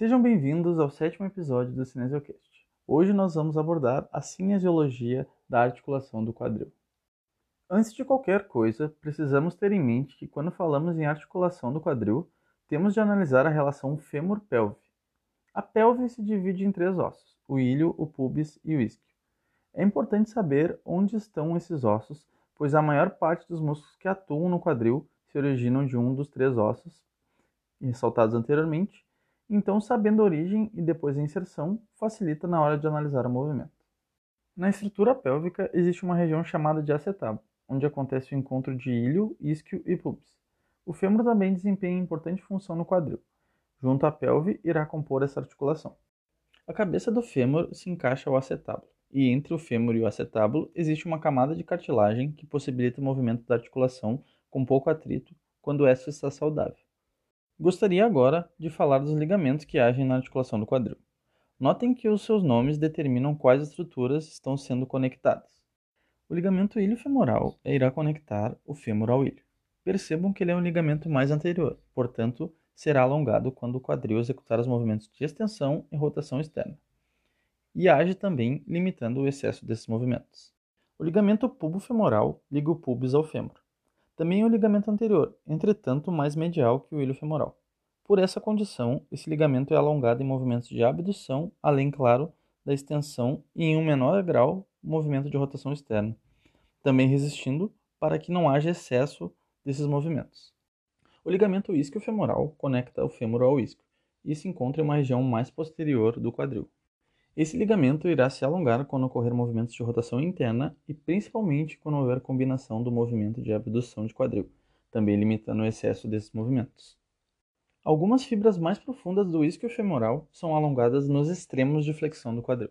Sejam bem-vindos ao sétimo episódio do Cinesiocast. Hoje nós vamos abordar a cinesiologia da articulação do quadril. Antes de qualquer coisa, precisamos ter em mente que quando falamos em articulação do quadril, temos de analisar a relação fêmur-pelve. A pelve se divide em três ossos: o ilho, o pubis e o isquio. É importante saber onde estão esses ossos, pois a maior parte dos músculos que atuam no quadril se originam de um dos três ossos ressaltados anteriormente, então sabendo a origem e depois a inserção facilita na hora de analisar o movimento. Na estrutura pélvica existe uma região chamada de acetábulo, onde acontece o encontro de ilho, isquio e pubis. O fêmur também desempenha importante função no quadril. Junto à pelve irá compor essa articulação. A cabeça do fêmur se encaixa ao acetábulo, e entre o fêmur e o acetábulo existe uma camada de cartilagem que possibilita o movimento da articulação com pouco atrito quando esta está saudável. Gostaria agora de falar dos ligamentos que agem na articulação do quadril. Notem que os seus nomes determinam quais estruturas estão sendo conectadas. O ligamento ilho-femoral irá conectar o fêmur ao ilho. Percebam que ele é um ligamento mais anterior, portanto, será alongado quando o quadril executar os movimentos de extensão e rotação externa. E age também limitando o excesso desses movimentos. O ligamento pubo-femoral liga o pubis ao fêmur também o ligamento anterior, entretanto mais medial que o ilho femoral. Por essa condição, esse ligamento é alongado em movimentos de abdução, além, claro, da extensão e, em um menor grau, movimento de rotação externa, também resistindo para que não haja excesso desses movimentos. O ligamento isquio-femoral conecta o fêmur ao isquio e se encontra em uma região mais posterior do quadril. Esse ligamento irá se alongar quando ocorrer movimentos de rotação interna e principalmente quando houver combinação do movimento de abdução de quadril, também limitando o excesso desses movimentos. Algumas fibras mais profundas do isquio femoral são alongadas nos extremos de flexão do quadril.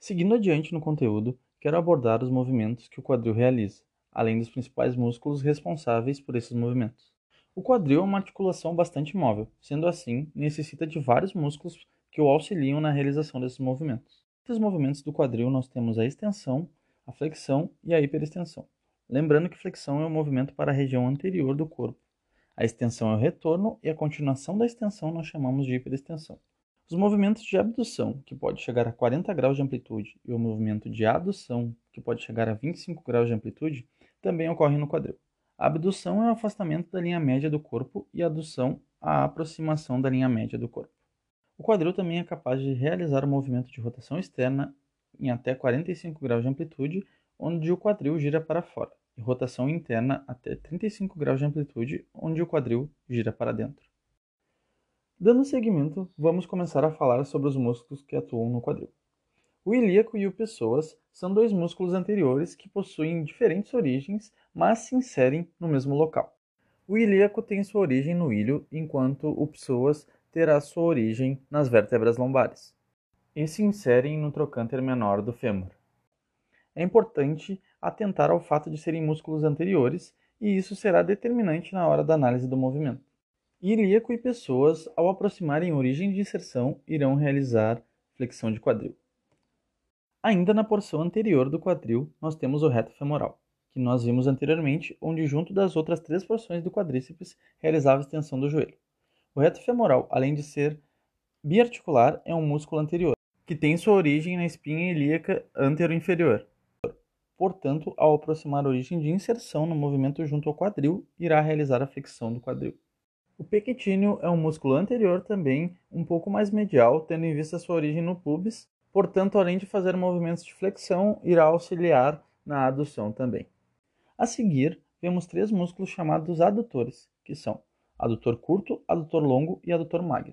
Seguindo adiante no conteúdo, quero abordar os movimentos que o quadril realiza, além dos principais músculos responsáveis por esses movimentos. O quadril é uma articulação bastante móvel, sendo assim, necessita de vários músculos que o auxiliam na realização desses movimentos. Entre os movimentos do quadril, nós temos a extensão, a flexão e a hiperextensão. Lembrando que flexão é o movimento para a região anterior do corpo. A extensão é o retorno e a continuação da extensão nós chamamos de hiperextensão. Os movimentos de abdução, que pode chegar a 40 graus de amplitude, e o movimento de adução, que pode chegar a 25 graus de amplitude, também ocorrem no quadril. A abdução é o afastamento da linha média do corpo e a adução a aproximação da linha média do corpo. O quadril também é capaz de realizar o movimento de rotação externa em até 45 graus de amplitude, onde o quadril gira para fora, e rotação interna até 35 graus de amplitude, onde o quadril gira para dentro. Dando seguimento, vamos começar a falar sobre os músculos que atuam no quadril. O ilíaco e o pessoas são dois músculos anteriores que possuem diferentes origens, mas se inserem no mesmo local. O ilíaco tem sua origem no ilho, enquanto o pessoas terá sua origem nas vértebras lombares e se inserem no trocânter menor do fêmur. É importante atentar ao fato de serem músculos anteriores e isso será determinante na hora da análise do movimento. Ilíaco e pessoas, ao aproximarem origem de inserção, irão realizar flexão de quadril. Ainda na porção anterior do quadril, nós temos o reto femoral, que nós vimos anteriormente, onde junto das outras três porções do quadríceps realizava a extensão do joelho. O reto femoral, além de ser biarticular, é um músculo anterior, que tem sua origem na espinha ilíaca antero-inferior. Portanto, ao aproximar a origem de inserção no movimento junto ao quadril, irá realizar a flexão do quadril. O pequetíneo é um músculo anterior também, um pouco mais medial, tendo em vista sua origem no pubis, portanto, além de fazer movimentos de flexão, irá auxiliar na adução também. A seguir, vemos três músculos chamados adutores, que são adutor curto, adutor longo e adutor magno.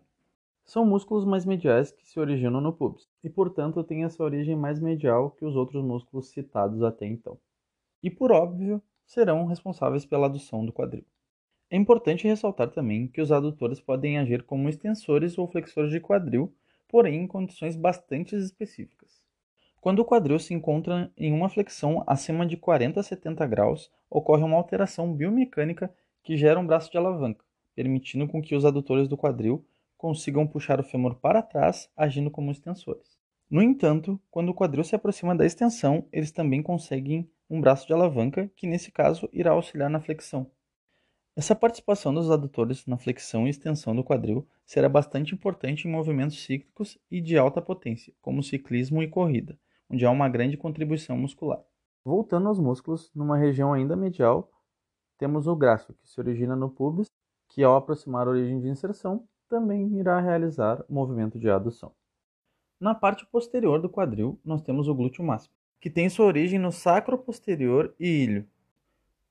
São músculos mais mediais que se originam no pubis e, portanto, têm essa origem mais medial que os outros músculos citados até então. E, por óbvio, serão responsáveis pela adução do quadril. É importante ressaltar também que os adutores podem agir como extensores ou flexores de quadril, porém em condições bastante específicas. Quando o quadril se encontra em uma flexão acima de 40 a 70 graus, ocorre uma alteração biomecânica que gera um braço de alavanca, permitindo com que os adutores do quadril consigam puxar o fêmur para trás, agindo como extensores. No entanto, quando o quadril se aproxima da extensão, eles também conseguem um braço de alavanca, que nesse caso irá auxiliar na flexão. Essa participação dos adutores na flexão e extensão do quadril será bastante importante em movimentos cíclicos e de alta potência, como ciclismo e corrida, onde há uma grande contribuição muscular. Voltando aos músculos, numa região ainda medial, temos o grácil, que se origina no pubis, que ao aproximar a origem de inserção, também irá realizar o movimento de adução. Na parte posterior do quadril, nós temos o glúteo máximo, que tem sua origem no sacro posterior e ilho,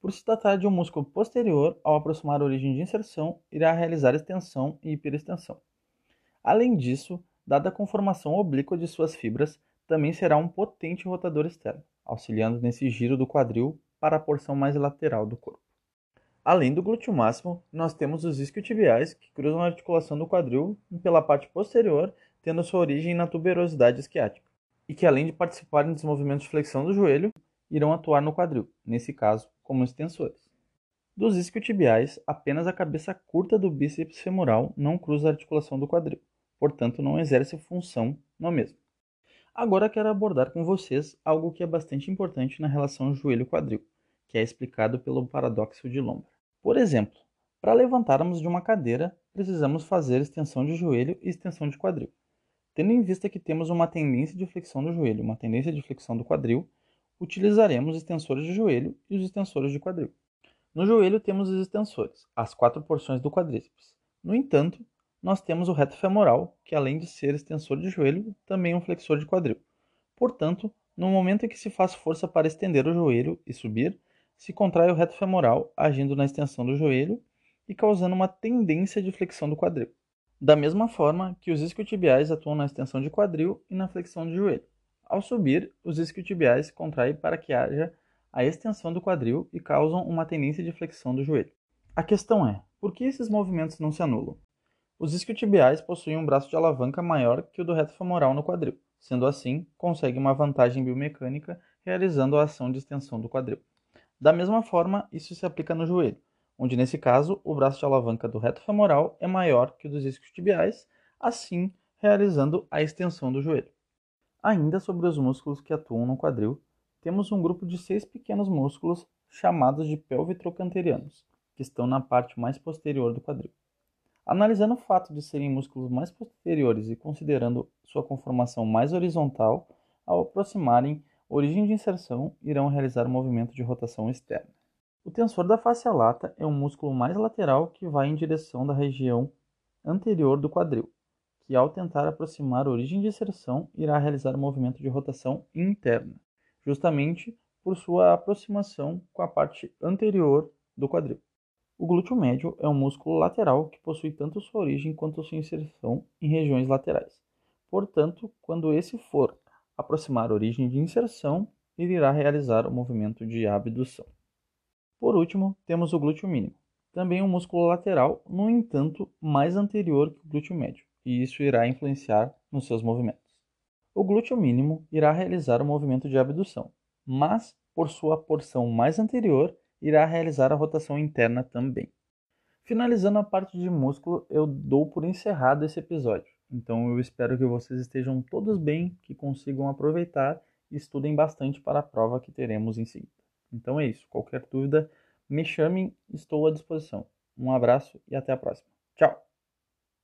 por se tratar de um músculo posterior, ao aproximar a origem de inserção, irá realizar extensão e hiperextensão. Além disso, dada a conformação oblíqua de suas fibras, também será um potente rotador externo, auxiliando nesse giro do quadril para a porção mais lateral do corpo. Além do glúteo máximo, nós temos os isquiotibiais, que cruzam a articulação do quadril pela parte posterior, tendo sua origem na tuberosidade esquiática, e que além de participarem dos movimentos de flexão do joelho, irão atuar no quadril, nesse caso, como extensores. Dos isquiotibiais, apenas a cabeça curta do bíceps femoral não cruza a articulação do quadril, portanto não exerce função no mesmo. Agora quero abordar com vocês algo que é bastante importante na relação joelho-quadril, que é explicado pelo paradoxo de Lombard. Por exemplo, para levantarmos de uma cadeira, precisamos fazer extensão de joelho e extensão de quadril. Tendo em vista que temos uma tendência de flexão do joelho, uma tendência de flexão do quadril, utilizaremos extensores de joelho e os extensores de quadril. No joelho temos os extensores, as quatro porções do quadríceps. No entanto, nós temos o reto femoral, que além de ser extensor de joelho, também é um flexor de quadril. Portanto, no momento em que se faz força para estender o joelho e subir, se contrai o reto femoral, agindo na extensão do joelho e causando uma tendência de flexão do quadril. Da mesma forma que os isquiotibiais atuam na extensão de quadril e na flexão de joelho. Ao subir, os isquiotibiais se contraem para que haja a extensão do quadril e causam uma tendência de flexão do joelho. A questão é, por que esses movimentos não se anulam? Os isquiotibiais possuem um braço de alavanca maior que o do reto femoral no quadril. Sendo assim, conseguem uma vantagem biomecânica realizando a ação de extensão do quadril. Da mesma forma, isso se aplica no joelho, onde nesse caso o braço de alavanca do reto femoral é maior que o dos isquiotibiais, assim realizando a extensão do joelho. Ainda sobre os músculos que atuam no quadril, temos um grupo de seis pequenos músculos chamados de pelvitrocanterianos, que estão na parte mais posterior do quadril. Analisando o fato de serem músculos mais posteriores e considerando sua conformação mais horizontal, ao aproximarem origem de inserção, irão realizar o um movimento de rotação externa. O tensor da face lata é um músculo mais lateral que vai em direção da região anterior do quadril, que ao tentar aproximar a origem de inserção irá realizar um movimento de rotação interna, justamente por sua aproximação com a parte anterior do quadril. O glúteo médio é um músculo lateral que possui tanto sua origem quanto sua inserção em regiões laterais. Portanto, quando esse for aproximar a origem de inserção, ele irá realizar o movimento de abdução. Por último, temos o glúteo mínimo, também um músculo lateral, no entanto, mais anterior que o glúteo médio e isso irá influenciar nos seus movimentos. O glúteo mínimo irá realizar o movimento de abdução, mas, por sua porção mais anterior, irá realizar a rotação interna também. Finalizando a parte de músculo, eu dou por encerrado esse episódio. Então eu espero que vocês estejam todos bem, que consigam aproveitar e estudem bastante para a prova que teremos em seguida. Então é isso. Qualquer dúvida, me chamem, estou à disposição. Um abraço e até a próxima. Tchau!